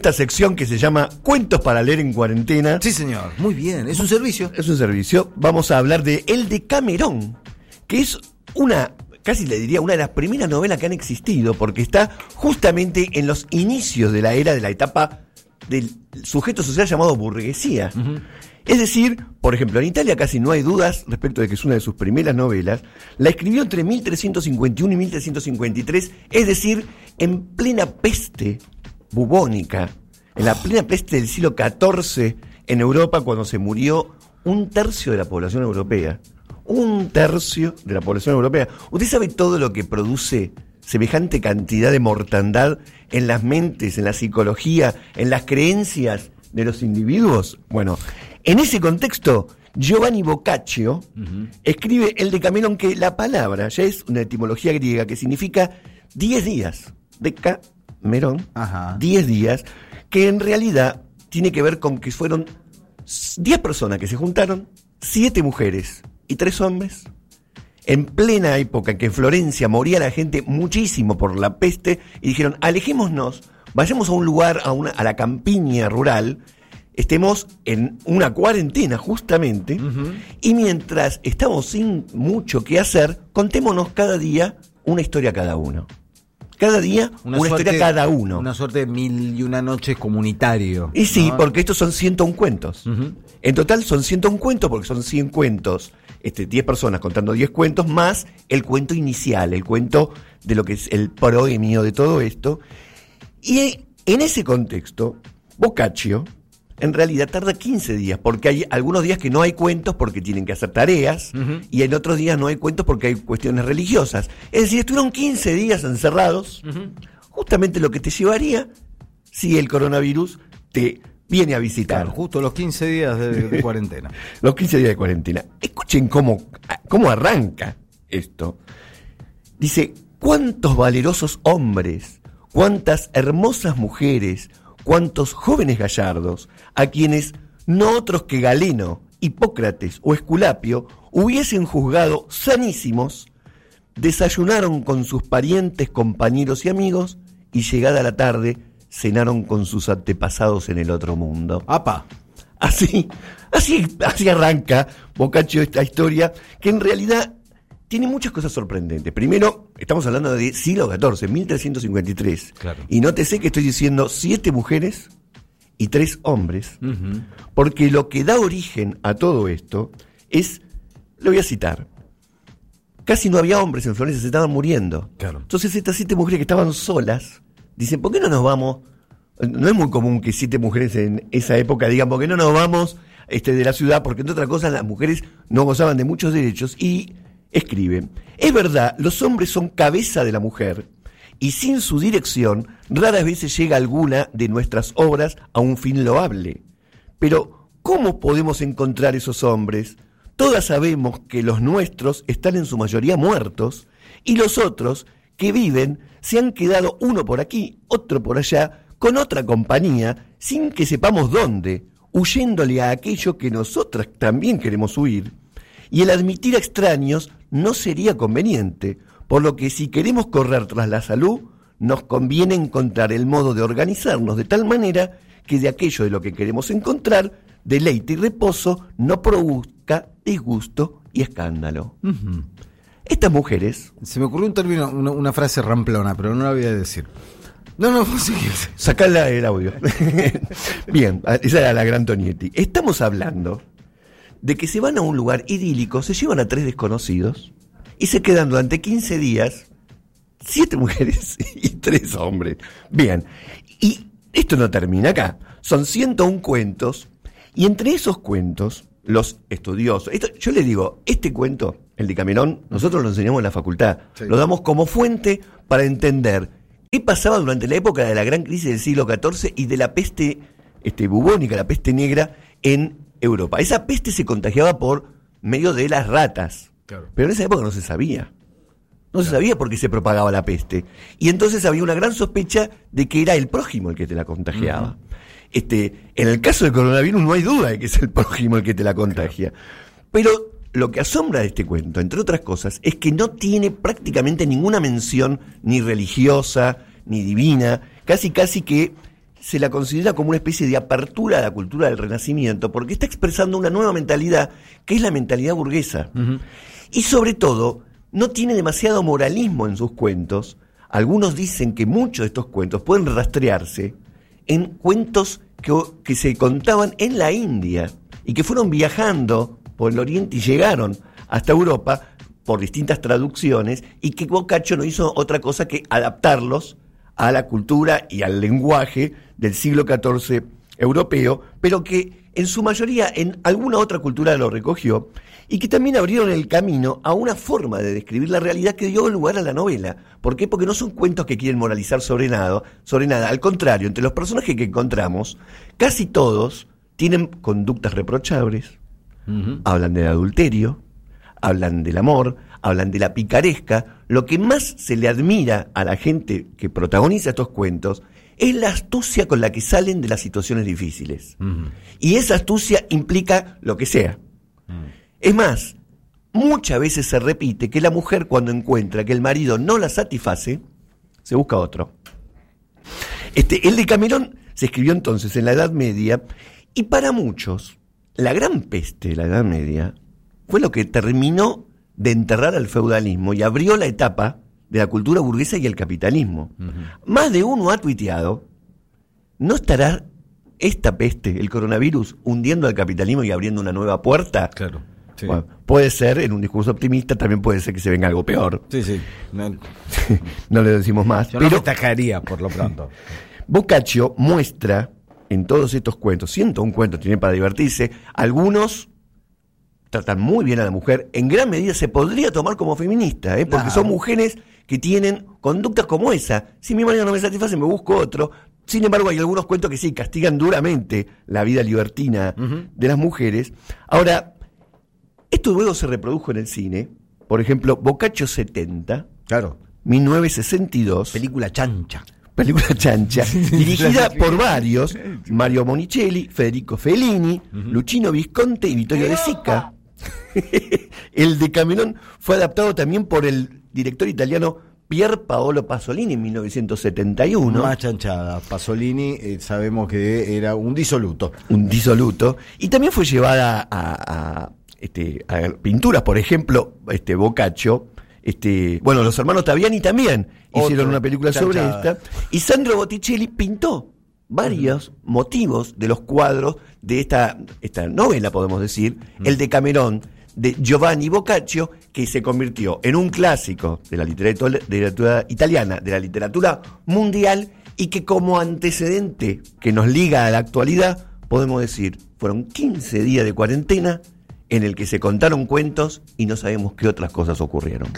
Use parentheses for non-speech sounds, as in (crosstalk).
esta sección que se llama Cuentos para leer en cuarentena. Sí, señor. Muy bien. Es un servicio. Es un servicio. Vamos a hablar de El de Camerón, que es una, casi le diría, una de las primeras novelas que han existido, porque está justamente en los inicios de la era de la etapa del sujeto social llamado burguesía. Es decir, por ejemplo, en Italia casi no hay dudas respecto de que es una de sus primeras novelas. La escribió entre 1351 y 1353, es decir, en plena peste bubónica, en la plena peste del siglo XIV en Europa, cuando se murió un tercio de la población europea. Un tercio de la población europea. ¿Usted sabe todo lo que produce semejante cantidad de mortandad en las mentes, en la psicología, en las creencias de los individuos? Bueno, en ese contexto, Giovanni Boccaccio escribe el de Camerón que la palabra ya es una etimología griega que significa 10 días. Deca Merón, 10 días, que en realidad tiene que ver con que fueron 10 personas que se juntaron, 7 mujeres y 3 hombres, en plena época en que en Florencia moría la gente muchísimo por la peste, y dijeron, alejémonos, vayamos a un lugar, a, una, a la campiña rural, estemos en una cuarentena justamente, y mientras estamos sin mucho que hacer, contémonos cada día una historia cada uno. Cada día una, historia cada uno. Una suerte de mil y una noches comunitario. Y sí, porque estos son 101 cuentos. En total son 101 cuentos porque son 100 cuentos, este, 10 personas contando 10 cuentos, más el cuento inicial, el cuento de lo que es el proemio de todo esto. Y en ese contexto, Boccaccio en realidad tarda 15 días, porque hay algunos días que no hay cuentos porque tienen que hacer tareas, y en otros días no hay cuentos porque hay cuestiones religiosas. Es decir, estuvieron 15 días encerrados, justamente lo que te llevaría si el coronavirus te viene a visitar. justo los 15 días de, (laughs) cuarentena. los 15 días de cuarentena. Escuchen cómo, cómo arranca esto. Dice, ¿cuántos valerosos hombres, cuántas hermosas mujeres, cuantos jóvenes gallardos, a quienes no otros que Galeno, Hipócrates o Esculapio hubiesen juzgado sanísimos, desayunaron con sus parientes, compañeros y amigos, y llegada la tarde cenaron con sus antepasados en el otro mundo. ¡Apa! Así, así, así arranca Boccaccio esta historia, que en realidad tiene muchas cosas sorprendentes. Primero, estamos hablando de siglo XIV, 1353. Claro. Y nótese que estoy diciendo siete mujeres y tres hombres, porque lo que da origen a todo esto es, lo voy a citar, casi no había hombres en Florencia, se estaban muriendo. Claro. Entonces estas siete mujeres que estaban solas, dicen, ¿por qué no nos vamos? No es muy común que siete mujeres en esa época digan, ¿por qué no nos vamos este, de la ciudad? Porque entre otras cosas las mujeres no gozaban de muchos derechos y escribe, es verdad, los hombres son cabeza de la mujer, y sin su dirección raras veces llega alguna de nuestras obras a un fin loable. Pero, ¿cómo podemos encontrar esos hombres? Todas sabemos que los nuestros están en su mayoría muertos, y los otros, que viven, se han quedado uno por aquí, otro por allá, con otra compañía, sin que sepamos dónde, huyéndole a aquello que nosotras también queremos huir y el admitir a extraños no sería conveniente, por lo que si queremos correr tras la salud, nos conviene encontrar el modo de organizarnos de tal manera que de aquello de lo que queremos encontrar, deleite y reposo no produzca disgusto y escándalo. Estas mujeres... Se me ocurrió un término, una, frase ramplona, pero no la voy a decir. No, no, vos Sacala el audio. (laughs) Bien, esa era la gran Tonietti. Estamos hablando de que se van a un lugar idílico, se llevan a tres desconocidos y se quedan durante 15 días siete (laughs) mujeres y tres hombres. Bien, y esto no termina acá. Son 101 cuentos y entre esos cuentos, los estudiosos, esto, yo les digo, este cuento, el de Camerón, nosotros lo enseñamos en la facultad, lo damos como fuente para entender qué pasaba durante la época de la gran crisis del siglo XIV y de la peste este, bubónica, la peste negra en Europa. Esa peste se contagiaba por medio de las ratas. Pero en esa época no se sabía. No se sabía por qué se propagaba la peste. Y entonces había una gran sospecha de que era el prójimo el que te la contagiaba. este, en el caso del coronavirus no hay duda de que es el prójimo el que te la contagia. Pero lo que asombra de este cuento, entre otras cosas, es que no tiene prácticamente ninguna mención ni religiosa, ni divina, casi casi que se la considera como una especie de apertura a la cultura del Renacimiento, porque está expresando una nueva mentalidad, que es la mentalidad burguesa. Y sobre todo, no tiene demasiado moralismo en sus cuentos. Algunos dicen que muchos de estos cuentos pueden rastrearse en cuentos que, que se contaban en la India y que fueron viajando por el Oriente y llegaron hasta Europa por distintas traducciones y que Boccaccio no hizo otra cosa que adaptarlos a la cultura y al lenguaje del siglo XIV europeo, pero que en su mayoría en alguna otra cultura lo recogió y que también abrieron el camino a una forma de describir la realidad que dio lugar a la novela. ¿Por qué? Porque no son cuentos que quieren moralizar sobre nada, sobre nada. Al contrario, entre los personajes que encontramos, casi todos tienen conductas reprochables, hablan del adulterio, hablan del amor, hablan de la picaresca. Lo que más se le admira a la gente que protagoniza estos cuentos es la astucia con la que salen de las situaciones difíciles. Y esa astucia implica lo que sea. Es más, muchas veces se repite que la mujer cuando encuentra que el marido no la satisface, se busca otro. Este, el de Camerón se escribió entonces en la Edad Media y para muchos, la gran peste de la Edad Media fue lo que terminó de enterrar al feudalismo y abrió la etapa de la cultura burguesa y el capitalismo. Más de uno ha tuiteado, ¿no estará esta peste, el coronavirus, hundiendo al capitalismo y abriendo una nueva puerta? Claro. puede ser, en un discurso optimista, también puede ser que se venga algo peor. Sí, sí. (laughs) No, le decimos más. pero no por lo pronto. (laughs) Boccaccio muestra en todos estos cuentos, siento un cuento tiene para divertirse, algunos tratan muy bien a la mujer, en gran medida se podría tomar como feminista, ¿eh? porque son mujeres que tienen conductas como esa. Si mi marido no me satisface, me busco otro. Sin embargo, hay algunos cuentos que sí castigan duramente la vida libertina de las mujeres. Ahora, esto luego se reprodujo en el cine. Por ejemplo, Boccaccio 70. Claro. 1962. Película chancha. Película chancha. (laughs) dirigida por varios. Mario Monicelli, Federico Fellini, Luchino Visconte y Vittorio De Sica. (laughs) el de Camerón fue adaptado también por el director italiano Pier Paolo Pasolini en 1971. Más chanchada. Pasolini eh, sabemos que era un disoluto. Un disoluto. Y también fue llevada a, este, pinturas, por ejemplo, este Boccaccio. Este, bueno, los hermanos Taviani también hicieron una película sobre esta. Y Sandro Botticelli pintó varios motivos de los cuadros de esta, esta novela, podemos decir, el de Camerón, de Giovanni Boccaccio, que se convirtió en un clásico de la literatura, de la literatura italiana, de la literatura mundial, y que como antecedente que nos liga a la actualidad, podemos decir, fueron 15 días de cuarentena en el que se contaron cuentos y no sabemos qué otras cosas ocurrieron.